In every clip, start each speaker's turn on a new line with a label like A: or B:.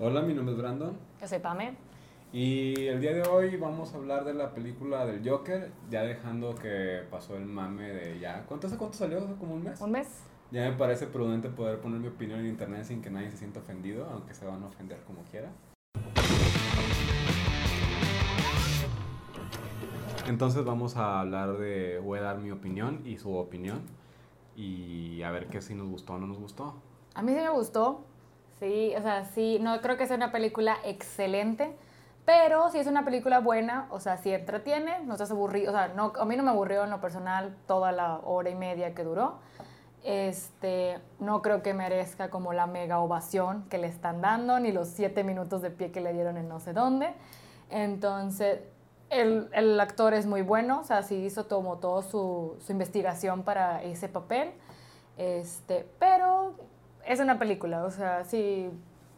A: Hola, mi nombre es Brandon.
B: Yo soy Pame.
A: Y el día de hoy vamos a hablar de la película del Joker, ya dejando que pasó el mame de ya. ¿Cuánto hace cuánto salió? ¿Hace como un mes?
B: ¿Un mes?
A: Ya me parece prudente poder poner mi opinión en internet sin que nadie se sienta ofendido, aunque se van a ofender como quiera. Entonces vamos a hablar de, voy a dar mi opinión y su opinión y a ver qué si nos gustó o no nos gustó.
B: A mí sí me gustó. Sí, o sea, sí, no creo que sea una película excelente, pero sí es una película buena, o sea, sí entretiene, no estás aburrido, o sea, no, a mí no me aburrió en lo personal toda la hora y media que duró. Este, no creo que merezca como la mega ovación que le están dando, ni los siete minutos de pie que le dieron en no sé dónde. Entonces, el, el actor es muy bueno, o sea, sí hizo como todo su, su investigación para ese papel. Este, pero es una película, o sea, si,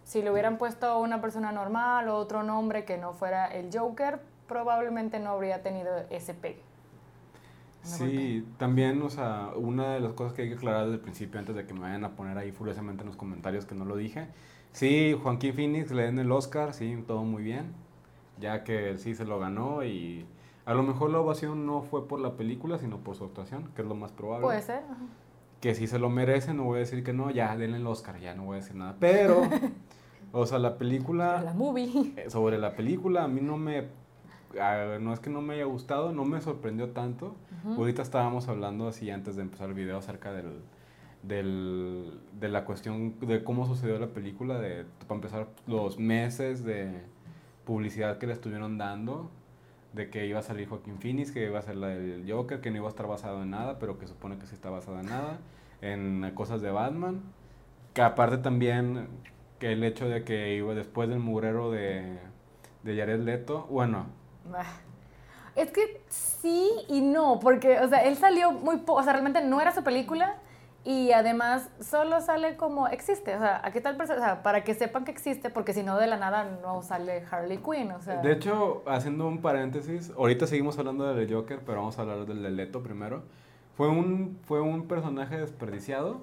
B: si le hubieran puesto una persona normal o otro nombre que no fuera el Joker, probablemente no habría tenido ese pegue.
A: Sí, también, o sea, una de las cosas que hay que aclarar desde el principio, antes de que me vayan a poner ahí furiosamente en los comentarios que no lo dije. Sí, Joaquín Phoenix le den el Oscar, sí, todo muy bien, ya que sí se lo ganó y a lo mejor la ovación no fue por la película, sino por su actuación, que es lo más probable.
B: Puede ser.
A: Que si se lo merece, no voy a decir que no, ya denle el Oscar, ya no voy a decir nada. Pero, o sea, la película...
B: La movie.
A: Eh, sobre la película, a mí no me ah, no es que no me haya gustado, no me sorprendió tanto. Ahorita estábamos hablando así antes de empezar el video acerca del, del, de la cuestión de cómo sucedió la película, de, para empezar, los meses de publicidad que le estuvieron dando, de que iba a salir Joaquín Phoenix, que iba a ser la del Joker, que no iba a estar basado en nada, pero que supone que sí está basado en nada, en cosas de Batman. Que aparte también que el hecho de que iba después del mugrero de, de Jared Leto, bueno,
B: es que sí y no, porque, o sea, él salió muy poco, o sea, realmente no era su película y además solo sale como existe, o sea, aquí tal persona, o sea, para que sepan que existe, porque si no de la nada no sale Harley Quinn, o sea.
A: De hecho, haciendo un paréntesis, ahorita seguimos hablando del Joker, pero vamos a hablar del de Leto primero. Fue un, fue un personaje desperdiciado.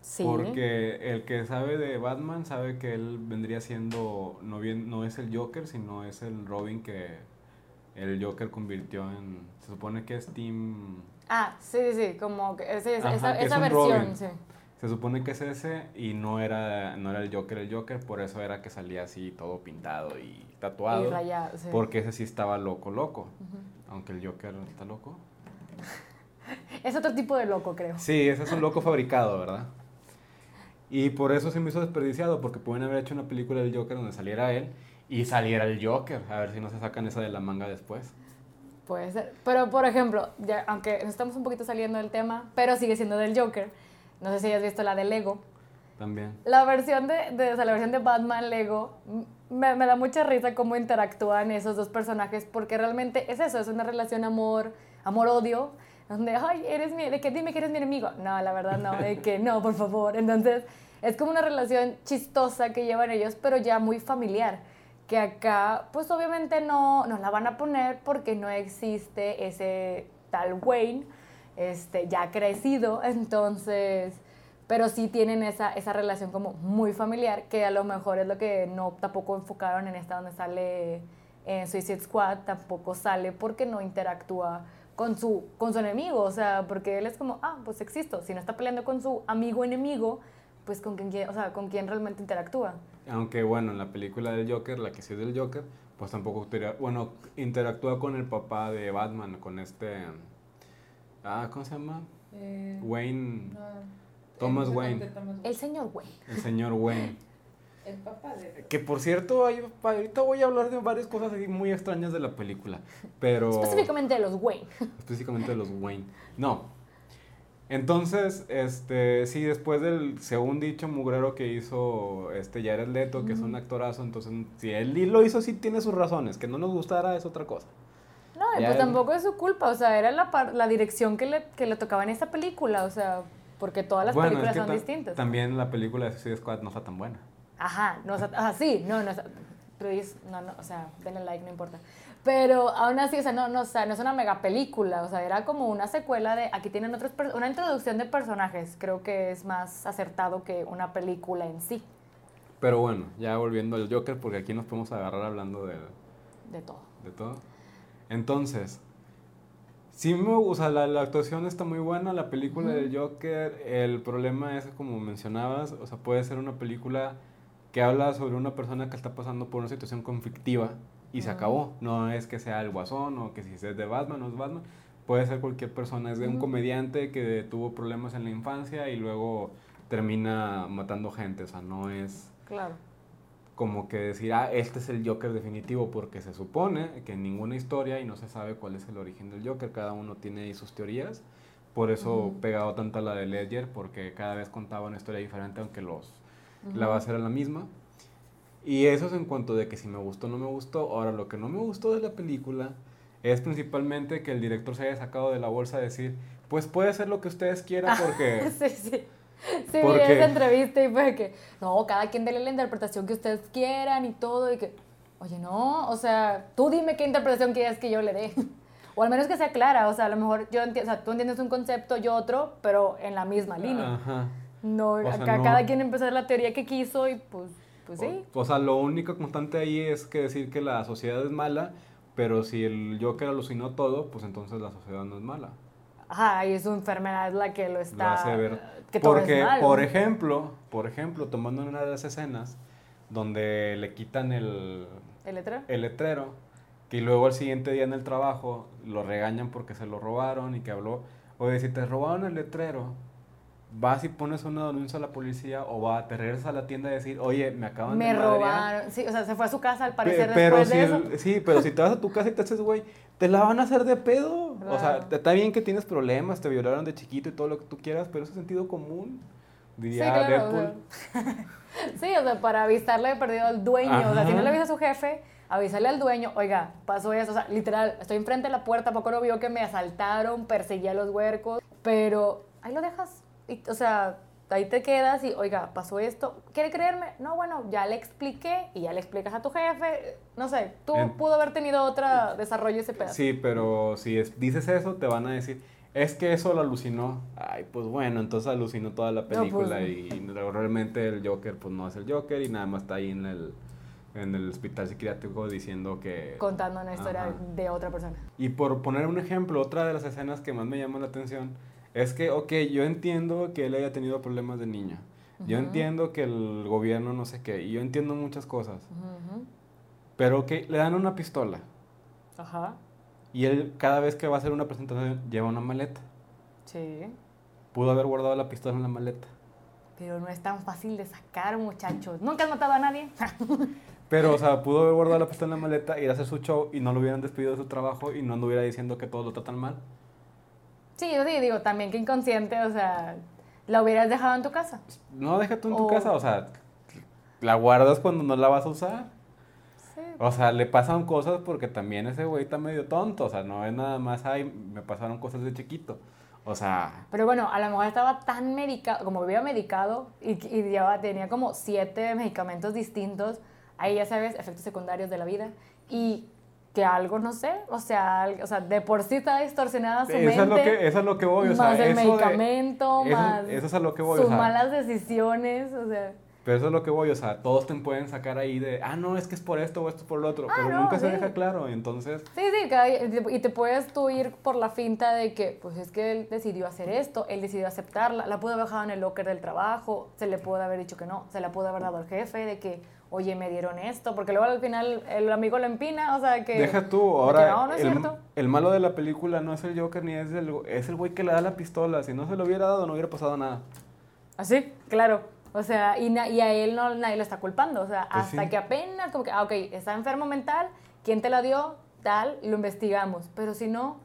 B: Sí.
A: Porque el que sabe de Batman sabe que él vendría siendo, no, bien, no es el Joker, sino es el Robin que el Joker convirtió en. Se supone que es Team.
B: Ah, sí, sí, como que ese, esa, esa versión, sí.
A: Se supone que es ese y no era, no era el Joker el Joker, por eso era que salía así todo pintado y tatuado.
B: Y rayado, sí.
A: Porque ese sí estaba loco, loco. Aunque el Joker está loco.
B: es otro tipo de loco, creo.
A: Sí, ese es un loco fabricado, ¿verdad? Y por eso se me hizo desperdiciado, porque pueden haber hecho una película del Joker donde saliera él y saliera el Joker. A ver si no se sacan esa de la manga después.
B: Puede ser. Pero, por ejemplo, ya, aunque nos estamos un poquito saliendo del tema, pero sigue siendo del Joker. No sé si has visto la de Lego.
A: También.
B: La versión de, de o sea, la versión de Batman Lego me, me, da mucha risa cómo interactúan esos dos personajes, porque realmente es eso, es una relación amor, amor-odio, donde, ay, eres mi, de que dime que eres mi enemigo. No, la verdad no, de que no, por favor. Entonces, es como una relación chistosa que llevan ellos, pero ya muy familiar que acá pues obviamente no, no la van a poner porque no existe ese tal Wayne este, ya crecido, entonces, pero sí tienen esa, esa relación como muy familiar, que a lo mejor es lo que no tampoco enfocaron en esta donde sale en Suicide Squad, tampoco sale porque no interactúa con su, con su enemigo, o sea, porque él es como, ah, pues existo, si no está peleando con su amigo enemigo, pues con quién, o sea, con quién realmente interactúa.
A: Aunque bueno, en la película del Joker, la que sí es del Joker, pues tampoco, bueno, interactúa con el papá de Batman, con este, ah, ¿cómo se llama? Eh, Wayne, no, Thomas Wayne.
B: El señor Wayne.
A: El señor Wayne.
C: el papá de...
A: Que por cierto, ahorita voy a hablar de varias cosas muy extrañas de la película, pero...
B: Específicamente de los Wayne.
A: Específicamente de los Wayne. No, entonces, este, sí, después del, según dicho, mugrero que hizo este Jared Leto, que es un actorazo, entonces, si él lo hizo, sí tiene sus razones. Que no nos gustara es otra cosa.
B: No, pues tampoco es su culpa, o sea, era la, la dirección que le, que le tocaba en esta película, o sea, porque todas las películas son distintas.
A: También la película de Suicide Squad no está tan buena.
B: Ajá, no, ajá, sí, no, no, no, no, o sea, denle like, no importa. Pero aún así, o sea, no, no, o sea, no es una mega película, o sea, era como una secuela de, aquí tienen otros, una introducción de personajes, creo que es más acertado que una película en sí.
A: Pero bueno, ya volviendo al Joker, porque aquí nos podemos agarrar hablando de,
B: De todo.
A: de todo. Entonces, sí me gusta, la, la actuación está muy buena, la película del Joker, el problema es, como mencionabas, o sea, puede ser una película que habla sobre una persona que está pasando por una situación conflictiva y se
B: Ujú.
A: acabó. No es que sea el guasón o que si es de Batman o es Batman, puede ser cualquier persona, es de un comediante que tuvo problemas en la infancia y luego termina matando gente, o sea, no es
B: Claro.
A: como que decir, ah, este es el Joker definitivo, porque se supone que en ninguna historia y no se sabe cuál es el origen del Joker, cada uno tiene ahí sus teorías, por eso
B: Ujú.
A: pegado tanto a la de Ledger, porque cada vez contaba una historia diferente, aunque los, la base era la misma. Y eso es en cuanto de que si me gustó o no me gustó. Ahora, lo que no me gustó de la película es principalmente que el director se haya sacado de la bolsa a decir, pues puede ser lo que ustedes quieran porque...
B: Sí, sí. Sí, vi
A: Porque-
B: esa entrevista y fue que, no, cada quien dele la interpretación que ustedes quieran y todo, y que, oye, no, o sea, tú dime qué interpretación quieres que yo le dé. O al menos que sea clara, o sea, a lo mejor yo enti- o sea, tú entiendes un concepto, yo otro, pero en la misma línea.
A: Ajá.
B: No,
A: O sea,
B: acá
A: no-
B: cada quien empezó la teoría que quiso y pues, pues sí.
A: O, o sea, lo único constante ahí es que decir que la sociedad es mala, pero si el Joker alucinó todo, pues entonces la sociedad no es mala.
B: Ajá, y su enfermedad es la que lo
A: Lo
B: está...
A: hace ver.
B: Que todo
A: Porque,
B: es malo.
A: por ejemplo, por ejemplo, tomando una de las escenas donde le quitan el,
B: ¿El letrero?
A: el letrero, que luego al siguiente día en el trabajo lo regañan porque se lo robaron y que habló, oye, si te robaron el letrero, vas y pones una denuncia a la policía o va, te regresas a la tienda a decir, oye, me acaban
B: Me
A: de madrear".
B: robaron. Sí, o sea, se fue a su casa al
A: Pe-
B: parecer
A: pero
B: después
A: si
B: de
A: el-
B: eso.
A: sí, pero si te vas a tu casa y te haces güey, te la van a hacer de pedo. O sea, está bien que tienes problemas, te violaron de chiquito y todo lo que tú quieras, pero eso es sentido común. Diría
B: Sí, claro, o
A: Deadpool.
B: Sí, o sea, para avisarle de perdido al dueño. O sea, si no le avisa a su jefe, avísale al dueño, oiga, pasó eso. O sea, literal, estoy enfrente de la puerta, poco no vio que me asaltaron, perseguí a los huercos, pero ahí lo dejas. Y, o sea, ahí te quedas y, oiga, pasó esto. ¿Quiere creerme? No, bueno, ya le expliqué y ya le explicas a tu jefe. No sé, tú
A: En-
B: pudo haber tenido otro desarrollo ese pedazo.
A: Sí, pero si es- dices eso, te van a decir, es que eso lo alucinó. Ay, pues bueno, entonces alucinó toda la
B: pues,
A: película
B: no.
A: y, y realmente el Joker pues no es el Joker y nada más está ahí en el, en el hospital psiquiátrico diciendo que...
B: Contando una historia
A: Ajá.
B: de otra persona.
A: Y por poner un ejemplo, otra de las escenas que más me llama la atención es que, ok, yo entiendo que él haya tenido problemas de niño. Yo entiendo que el gobierno no sé qué, y yo entiendo muchas cosas. Pero, ok, le dan una pistola.
B: Ajá,
A: Y él, cada vez que va a hacer una presentación, lleva una maleta.
B: sí.
A: Pudo haber guardado la pistola en la maleta.
B: Pero no es tan fácil de sacar, muchachos. ¿Nunca has matado a nadie?
A: Pero, o sea, pudo haber guardado la pistola en la maleta, ir a hacer su show y no lo hubieran despedido de su trabajo y no anduviera diciendo que todos lo tratan mal.
B: Sí, yo sí, digo, también que inconsciente, o sea, la hubieras dejado en tu casa.
A: No, deja tú en tu
B: O-
A: casa, o sea, la guardas cuando no la vas a usar.
B: Sí.
A: O sea, le pasan cosas porque también ese güey está medio tonto. O sea, no es nada más, ay, me pasaron cosas de chiquito. O sea,
B: Pero bueno, a lo mejor estaba tan medicado, como vivía medicado y, y llevaba- tenía como siete medicamentos distintos, ahí ya sabes, efectos secundarios de la vida. Y que algo, no sé, o sea, o sea de por sí está distorsionada su
A: eso
B: mente.
A: es, lo que, eso es lo que voy. O sea,
B: más el
A: eso
B: medicamento, más
A: eso es a lo que voy, o
B: sus
A: sea.
B: malas decisiones, o sea...
A: pero eso es lo que voy. O sea, todos te pueden sacar ahí de, ah, no, es que es por esto o esto por lo otro.
B: Ah,
A: pero
B: no,
A: nunca se deja claro. Entonces,
B: Sí, sí, y te puedes tú ir por la finta de que, pues es que él decidió hacer esto, él decidió aceptarla, la pudo haber dejado en el locker del trabajo, se le pudo haber dicho que no, se la pudo haber dado al jefe de que, oye, me dieron esto, porque luego al final el amigo lo empina, o sea que...
A: deja tú. Ahora,
B: no, no es
A: el,
B: cierto.
A: el malo de la película no es el Joker ni es el, es el güey que le da la pistola. Si no se lo hubiera dado, no hubiera pasado nada.
B: Así, claro. O sea, y, na- y a él no, nadie lo está culpando. O sea,
A: Pues
B: hasta
A: sí.
B: que apenas, como que, ah, ok, está enfermo mental, ¿quién te la dio? Tal, lo investigamos. Pero si no,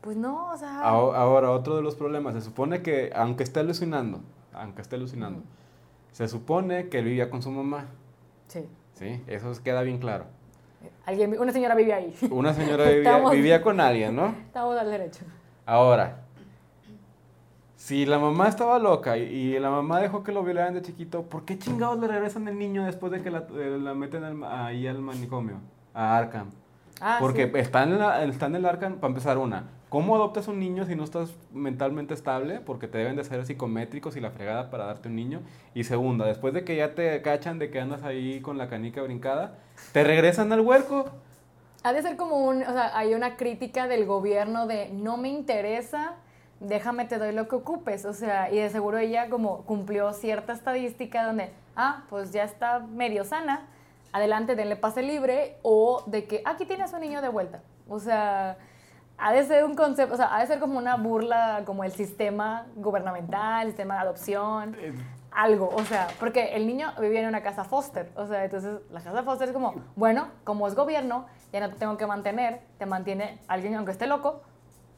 B: pues no, o sea.
A: Aho- Ahora, otro de los problemas, se supone que, aunque esté alucinando, aunque esté alucinando,
B: Ujú.
A: se supone que él vivía con su mamá,
B: Sí.
A: ¿sí? Eso queda bien claro.
B: Alguien, una señora vive ahí.
A: Una señora vivía,
B: Estamos-
A: vivía con alguien, ¿no?
B: Estamos al derecho.
A: Ahora, si la mamá estaba loca y, y la mamá dejó que lo violaran de chiquito, ¿por qué chingados le regresan el niño después de que la, eh, la meten al ahí al manicomio, a Arkham?
B: Ah,
A: Porque
B: sí.
A: está, en la- está en el arca, para empezar, una. ¿Cómo adoptas un niño si no estás mentalmente estable? Porque te deben de ser psicométricos y la fregada para darte un niño. Y segunda, después de que ya te cachan de que andas ahí con la canica brincada, te regresan al huerco.
B: Ha de ser como un, o sea, hay una crítica del gobierno de no me interesa, déjame te doy lo que ocupes, o sea, y de seguro ella como cumplió cierta estadística donde, ah, pues ya está medio sana, adelante, denle pase libre, o de que aquí tienes un niño de vuelta, o sea, ha de ser un concepto, o sea, ha de ser como una burla como el sistema gubernamental, el sistema de adopción,
A: Eh,
B: algo, o sea, porque el niño vivía en una casa foster, o sea, entonces la casa foster es como, bueno, como es gobierno, ya no te tengo que mantener, te mantiene alguien aunque esté loco,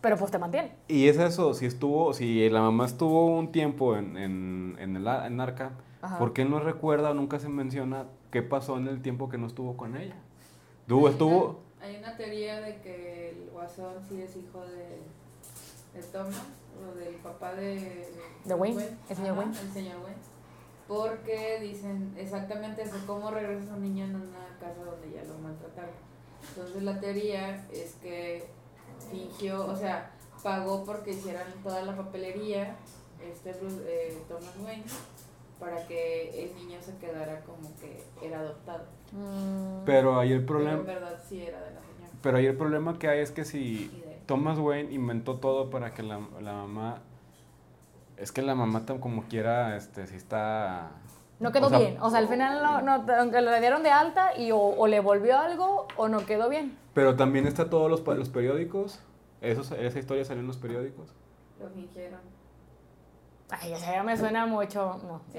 B: pero pues te mantiene.
A: Y es eso, si estuvo, si la mamá estuvo un tiempo en, en, en el en arca,
B: Ajá.
A: ¿por qué no recuerda o nunca se menciona qué pasó en el tiempo que no estuvo con ella? Estuvo,
C: Hay
A: estuvo,
C: una- Hay una teoría de que el guasón sí es hijo de, de Thomas o del papá de,
B: De Wayne, el señor
C: Ajá,
B: Wayne.
C: El señor Wayne. Porque dicen exactamente eso, cómo regresa un niño en una casa donde ya lo maltrataron. Entonces la teoría es que fingió, o sea, pagó porque hicieran toda la papelería, este Bruce- eh, Thomas Wayne, para que el niño se quedara como que era adoptado.
B: Mm,
A: pero ahí el
C: Pero en
A: problema,
C: verdad sí era de la señora.
A: pero ahí el problema que hay es que si Thomas Wayne inventó todo para que la, la mamá, es que la mamá tan como quiera, este, si está...
B: no quedó
A: o sea,
B: bien, o sea, al final no, no, aunque le dieron de alta y o, o le volvió algo o no quedó bien.
A: Pero también está todos los, pa- los periódicos, Esos, esa historia salió en los periódicos.
C: Lo fingieron.
B: Ay, esa ya me suena mucho, no.
C: Sí,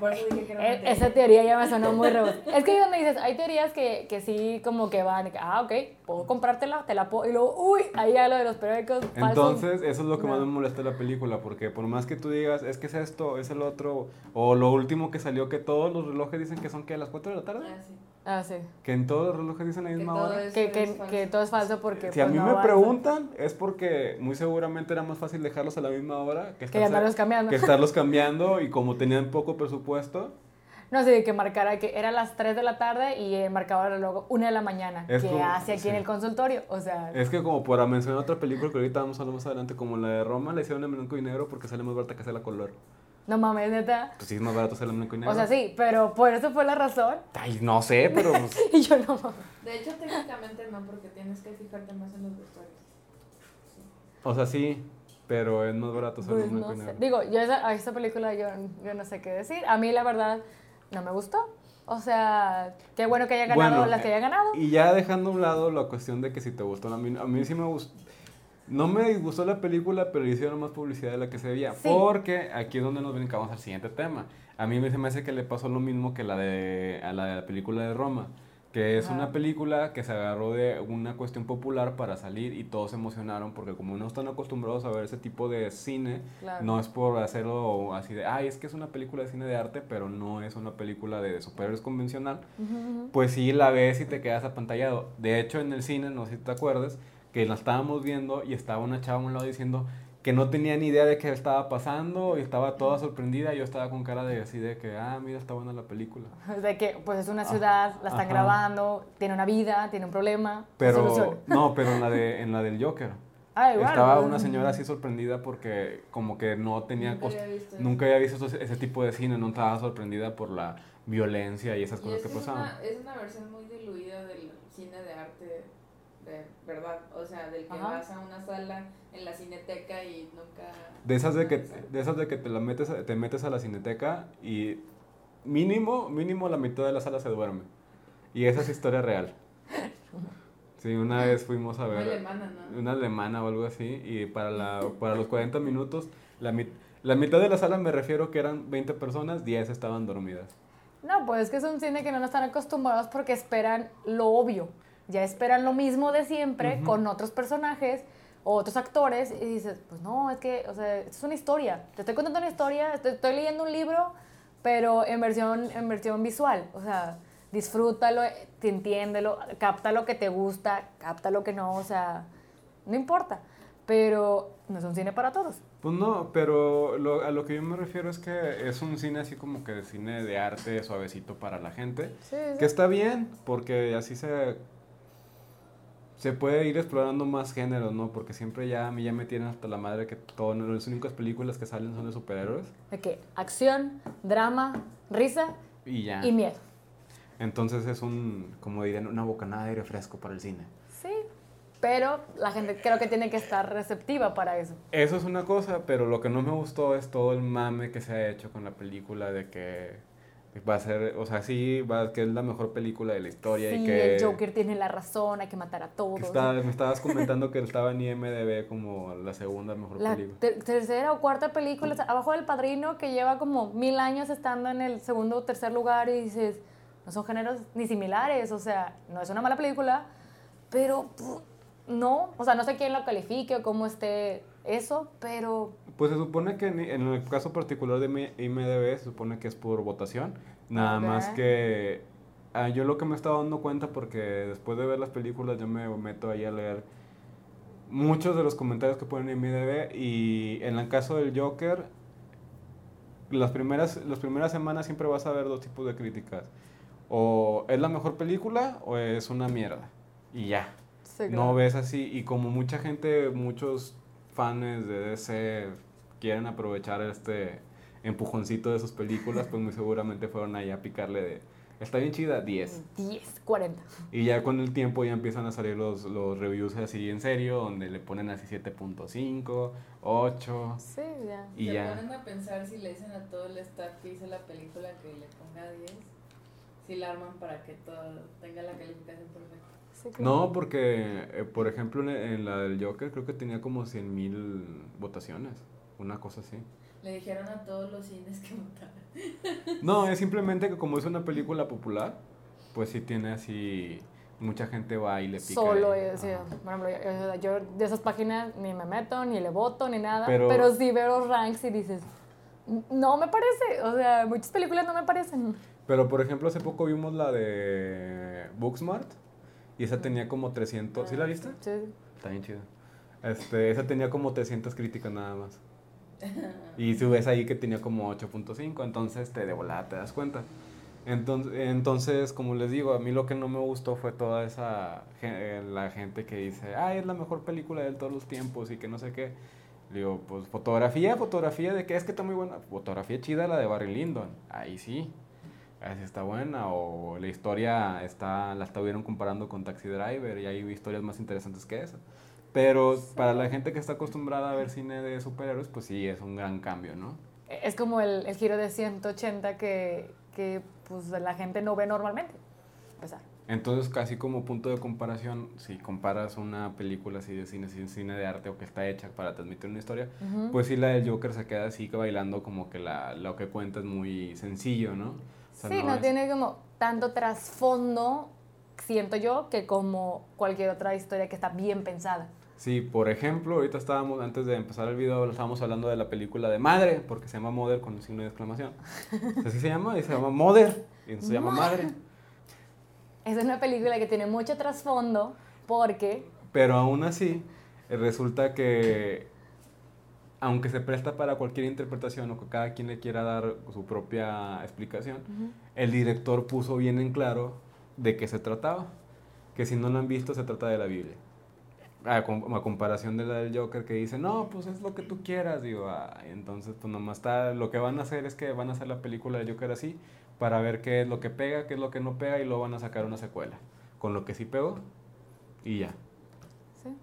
C: por eso dije que era una
B: E-
C: teoría.
B: Esa teoría ya me sonó muy rebuscada. Es que ahí donde dices, hay teorías que, que sí como que van, ah, ok, puedo comprártela, te la puedo, y luego, uy, ahí ya lo de los periódicos falsos.
A: Entonces, eso es lo que más
B: No.
A: me molesta de la película, porque por más que tú digas, es que es esto, es el otro, o lo último que salió, que todos los relojes dicen que son que a las 4 de la tarde,
C: Ah, sí.
B: Ah, sí.
A: que en todos los relojes dicen la misma hora.
B: Que, que, todo es falso porque...
A: Si a
B: pues,
A: mí
B: no
A: me
B: avanza.
A: preguntan, es porque muy seguramente era más fácil dejarlos a la misma hora que,
B: andarlos cambiando.
A: que estarlos cambiando y como tenían poco presupuesto,
B: No sé, que marcara que era las 3 de la tarde y eh, marcaba el reloj 1 de la mañana.
A: Es
B: que
A: como-
B: hace aquí en
A: sí.
B: el consultorio. O sea,
A: es que como para mencionar otra película que ahorita vamos a hablar más adelante, como la de Roma, la hicieron en blanco y negro porque sale más barata que hacerla color.
B: No mames, neta.
A: Pues sí, es más barato hacerla en blanco y negro.
B: O sea, sí, pero por eso fue la razón.
A: Ay, no sé, pero... pues,
B: Y yo no mames.
C: De hecho, técnicamente no, porque tienes que fijarte más en los vestuarios.
A: o sea, sí, pero es más barato hacerla
B: Pues
A: en blanco
B: no
A: y
B: sé.
A: negro.
B: Digo, yo esa, a esa película yo, yo no sé qué decir. A mí la verdad no me gustó. O sea, qué bueno que haya ganado
A: Bueno,
B: las que haya ganado.
A: Y ya dejando a un lado la cuestión de que si te gustó, a mí, a mí sí me gustó. No me disgustó la película, pero le hicieron más publicidad de la que se veía.
B: Sí.
A: Porque aquí es donde nos brincamos al siguiente tema. A mí me- se me hace que le pasó lo mismo que la de, a la de la película de Roma. Que es
B: Ajá.
A: una película que se agarró de una cuestión popular para salir y todos se emocionaron porque como no están acostumbrados a ver ese tipo de cine,
B: Claro.
A: no es por hacerlo así de, ay, es que es una película de cine de arte, pero no es una película de superhéroes convencional pues sí la ves y te quedas apantallado. De hecho, en el cine, no sé si te acuerdas, que la estábamos viendo y estaba una chava a un lado diciendo que no tenía ni idea de qué estaba pasando y estaba toda sorprendida. y Yo estaba con cara de así de que, ah, mira, está buena la película.
B: De que pues es una ciudad, la están
A: Ajá.
B: grabando, tiene una vida, tiene un problema.
A: Pero, no, pero en la, de, en la del Joker.
B: Ah, igual,
A: Estaba una señora así sorprendida porque como que no tenía...
C: Nunca había visto.
A: Nunca había visto ese, ese tipo de cine, no estaba sorprendida por la violencia y esas
C: Y
A: cosas
C: es
A: que
C: que es
A: pasaban.
C: una, es una versión muy diluida del cine de arte de verdad. O sea, del que
B: Ajá.
C: vas a una sala en la cineteca y nunca.
A: De esas de que, de esas de que te, la metes, a- te metes a la cineteca y mínimo, mínimo la mitad de la sala se duerme. Y esa es historia real. Sí, una vez fuimos a
C: Una
A: ver
C: alemana, ¿no?
A: una alemana o algo así y para, la, para los 40 minutos, la, mit- la mitad de la sala me refiero que eran 20 personas, 10 estaban dormidas.
B: No, pues es que es un cine que no están acostumbrados porque esperan lo obvio. Ya esperan lo mismo de siempre
A: Ujú.
B: con otros personajes o otros actores y dices, pues no, es que, o sea, esto es una historia. Te estoy contando una historia, te estoy leyendo un libro, pero en versión, en versión visual. O sea, disfrútalo, entiéndelo, capta lo que te gusta, capta lo que no, o sea, no importa. Pero no es un cine para todos.
A: Pues no, pero lo- a lo que yo me refiero es que es un cine así como que de cine de arte suavecito para la gente.
B: Sí,
A: Que está bien, porque así se... se puede ir explorando más géneros, ¿no? Porque siempre ya a mí ya me tienen hasta la madre que todo, las únicas películas que salen son de superhéroes.
B: De que acción, drama, risa
A: y ya.
B: Y miedo.
A: Entonces es un, como dirían, una bocanada de aire fresco para el cine.
B: Sí, pero la gente creo que tiene que estar receptiva para eso.
A: Eso es una cosa, pero lo que no me gustó es todo el mame que se ha hecho con la película de que va a ser, o sea, sí, va, que es la mejor película de la historia
B: y
A: que...
B: el Joker tiene la razón, hay que matar a todos.
A: me estabas comentando que estaba en IMDB como la segunda mejor
B: la
A: película.
B: tercera o cuarta película, abajo del Padrino, que lleva como mil años estando en el segundo o tercer lugar y dices, no son géneros ni similares, o sea, no es una mala película, pero no, o sea, no sé quién lo califique o cómo esté eso, pero...
A: Pues se supone que en el caso particular de IMDB se supone que es por votación, nada más que ah, yo lo que me estaba dando cuenta porque después de ver las películas yo me meto ahí a leer muchos de los comentarios que ponen en IMDB y en el caso del Joker las primeras, las primeras semanas siempre vas a ver dos tipos de críticas. O es la mejor película o es una mierda. Y ya. No ves así. Y como mucha gente, muchos fans de DC quieren aprovechar este empujoncito de sus películas, pues muy seguramente fueron ahí a picarle de, está bien chida, 10.
B: 10, 40.
A: Y ya con el tiempo ya empiezan a salir los, los reviews así en serio, donde le ponen así 7.5, 8.
B: Sí, ya.
C: Y Se ya. ponen a pensar si le dicen a todo el staff que hizo la película que le ponga 10, si la arman para que todo tenga la calificación perfecta.
A: No, porque, eh, por ejemplo, en, la del Joker creo que tenía como 100 mil votaciones, una cosa así.
C: Le dijeron a todos los cines que votaran.
A: No, es simplemente que como es una película popular, pues sí tiene así, mucha gente va y le pica.
B: Solo, es, yo de esas páginas ni me meto, ni le voto, ni nada, pero, pero sí veo los ranks y dices, no me parece, o sea, muchas películas no me parecen.
A: Pero, por ejemplo, hace poco vimos la de Booksmart y esa tenía como 300. ¿Sí la viste?
B: Sí.
A: Está bien chido. Este, esa tenía como 300 críticas nada más. Y si ves ahí que tenía como 8.5, entonces te de volada te das cuenta. Entonces, entonces, como les digo, a mí lo que no me gustó fue toda esa eh, la gente que dice, ah, es la mejor película de todos los tiempos y que no sé qué. Digo, pues fotografía, fotografía de qué es que está muy buena. Fotografía chida la de Barry Lyndon. Ahí sí si está buena o la historia está la estuvieron comparando con Taxi Driver y hay historias más interesantes que esa. Pero para la gente que está acostumbrada a ver cine de superhéroes, pues sí, es un gran cambio, ¿no?
B: Es como el, el giro de 180 que, que pues, la gente no ve normalmente.
A: Entonces, casi como punto de comparación, si comparas una película así de cine, cine de arte o que está hecha para transmitir una historia, pues sí, la del Joker se queda así bailando como que la, lo que cuenta es muy sencillo, ¿no?
B: sí, no, tiene como tanto trasfondo, siento yo, que como cualquier otra historia que está bien pensada.
A: Sí, por ejemplo, ahorita estábamos, antes de empezar el video, estábamos hablando de la película de Madre, porque se llama Mother con un signo de exclamación. Así se llama, y se llama Mother, y se llama Madre.
B: Es una película que tiene mucho trasfondo, porque...
A: Pero aún así, resulta que aunque se presta para cualquier interpretación o que cada quien le quiera dar su propia explicación, el director puso bien en claro de qué se trataba. Que si no lo han visto, se trata de la Biblia. A, comparación de la del Joker que dice, no, pues es lo que tú quieras, digo, ah, entonces pues nomás está, lo que van a hacer es que van a hacer la película del Joker así, para ver qué es lo que pega, qué es lo que no pega, y luego van a sacar una secuela, con lo que sí pegó, y ya.
B: Sí.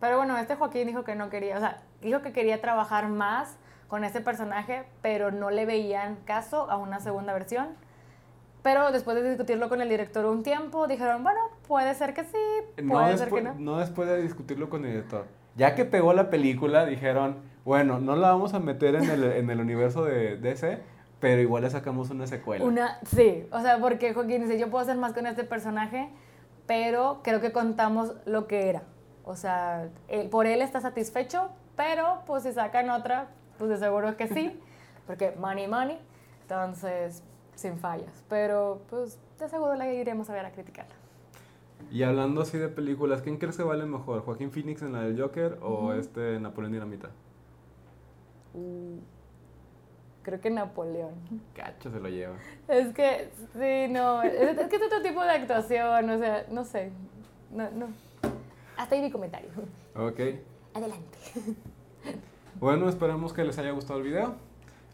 B: Pero bueno, este Joaquín dijo que no quería, o sea, dijo que quería trabajar más con ese personaje, pero no le veían caso a una segunda versión. Pero después de discutirlo con el director un tiempo, dijeron, bueno, puede ser que sí, puede
A: no
B: ser que no.
A: No después de discutirlo con el director. Ya que pegó la película, dijeron, bueno, no la vamos a meter en el, en el universo de DC, pero igual le sacamos una secuela.
B: Una, sí, o sea, porque Joaquín dice, yo puedo hacer más con este personaje, pero creo que contamos lo que era. O sea, por él está satisfecho, pero pues si sacan otra, pues de seguro que sí, porque money, money, entonces sin fallas. Pero pues de seguro la iremos a ver a criticarla.
A: Y hablando así de películas, ¿quién crees que vale mejor? ¿Joaquín Phoenix en la del Joker o este Napoleón Dinamita?
B: Uh, creo que Napoleón.
A: Cacho se lo lleva.
B: Es que, sí, no. Es, que es otro tipo de actuación, o sea, no sé. No, no. Hasta ahí mi comentario.
A: Ok.
B: Adelante.
A: Bueno, esperamos que les haya gustado el video.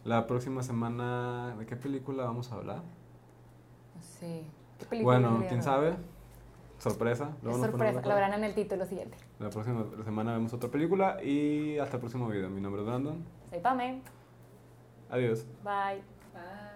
A: La próxima semana, ¿de qué película vamos a hablar?
B: Sí. ¿Qué película
A: Bueno, quién sabe. Sorpresa. Luego nos
B: sorpresa, lo verán en el título siguiente.
A: La próxima semana vemos otra película y hasta el próximo video. Mi nombre es Brandon.
B: Soy Pame.
A: Adiós.
B: Bye.
C: Bye.